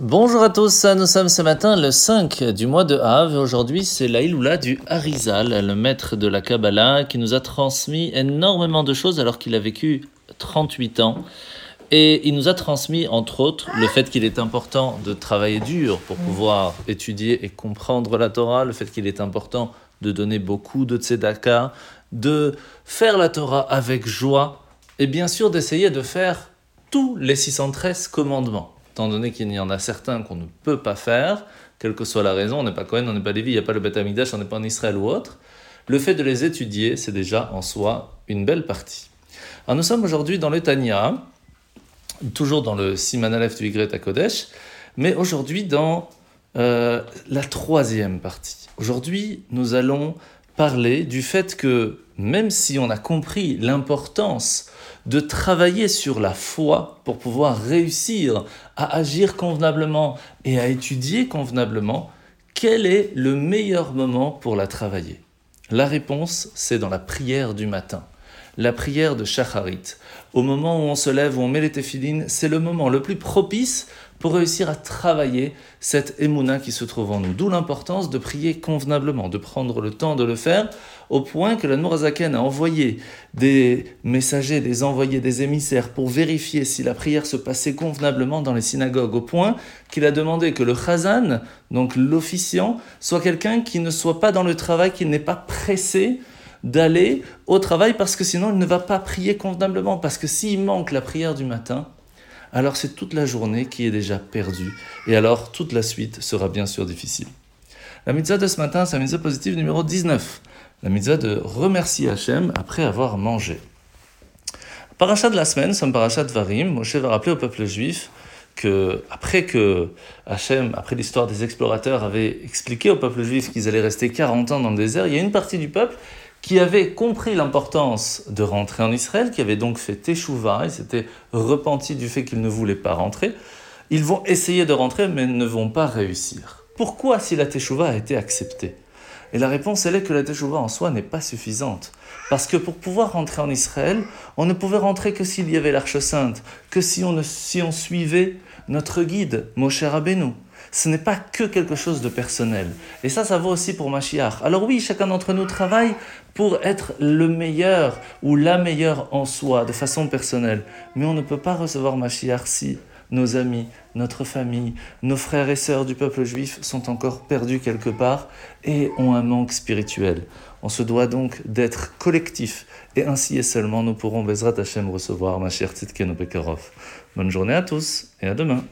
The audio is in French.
Bonjour à tous, nous sommes ce matin le 5 du mois de Av et aujourd'hui c'est l'Aïloula du Harizal, le maître de la Kabbalah qui nous a transmis énormément de choses alors qu'il a vécu 38 ans. Et il nous a transmis, entre autres, le fait qu'il est important de travailler dur pour pouvoir étudier et comprendre la Torah, le fait qu'il est important de donner beaucoup de tzedaka, de faire la Torah avec joie, et bien sûr d'essayer de faire tous les 613 commandements. Étant donné qu'il y en a certains qu'on ne peut pas faire, quelle que soit la raison, on n'est pas Cohen, on n'est pas Lévi, il n'y a pas le Beth Amikdash, on n'est pas en Israël ou autre, le fait de les étudier, c'est déjà en soi une belle partie. Alors nous sommes aujourd'hui dans le Tanya, toujours dans le Siman Aleph du Y Kodesh, mais aujourd'hui dans euh, la troisième partie. Aujourd'hui, nous allons parler du fait que même si on a compris l'importance de travailler sur la foi pour pouvoir réussir à agir convenablement et à étudier convenablement, quel est le meilleur moment pour la travailler? La réponse, c'est dans la prière du matin la prière de Shacharit. Au moment où on se lève, où on met les téphilines, c'est le moment le plus propice pour réussir à travailler cette émouna qui se trouve en nous. D'où l'importance de prier convenablement, de prendre le temps de le faire, au point que la Nourazaken a envoyé des messagers, des envoyés, des émissaires pour vérifier si la prière se passait convenablement dans les synagogues, au point qu'il a demandé que le chazan, donc l'officiant, soit quelqu'un qui ne soit pas dans le travail, qui n'est pas pressé d'aller au travail parce que sinon il ne va pas prier convenablement. Parce que s'il manque la prière du matin, alors c'est toute la journée qui est déjà perdue. Et alors toute la suite sera bien sûr difficile. La mitzvah de ce matin, c'est la mitzvah positive numéro 19. La mitzvah de remercier Hachem après avoir mangé. Parachat de la semaine, un parachat de Varim. Moshe va rappeler au peuple juif que après que Hachem, après l'histoire des explorateurs, avait expliqué au peuple juif qu'ils allaient rester 40 ans dans le désert, il y a une partie du peuple qui avait compris l'importance de rentrer en Israël, qui avait donc fait Teshuvah, ils s'étaient repentis du fait qu'ils ne voulaient pas rentrer, ils vont essayer de rentrer mais ne vont pas réussir. Pourquoi si la Teshuvah a été acceptée? Et la réponse, elle est que la Teshuvah en soi n'est pas suffisante. Parce que pour pouvoir rentrer en Israël, on ne pouvait rentrer que s'il y avait l'Arche Sainte, que si on, suivait notre guide, Moshe Rabbeinu ce n'est pas que quelque chose de personnel. Et ça, ça vaut aussi pour Mashiach. Alors oui, chacun d'entre nous travaille pour être le meilleur ou la meilleure en soi, de façon personnelle. Mais on ne peut pas recevoir Mashiach si nos amis, notre famille, nos frères et sœurs du peuple juif sont encore perdus quelque part et ont un manque spirituel. On se doit donc d'être collectif et ainsi et seulement nous pourrons Bezrat Hashem recevoir Mashiach Tzidkenu Bekarov. Bonne journée à tous et à demain.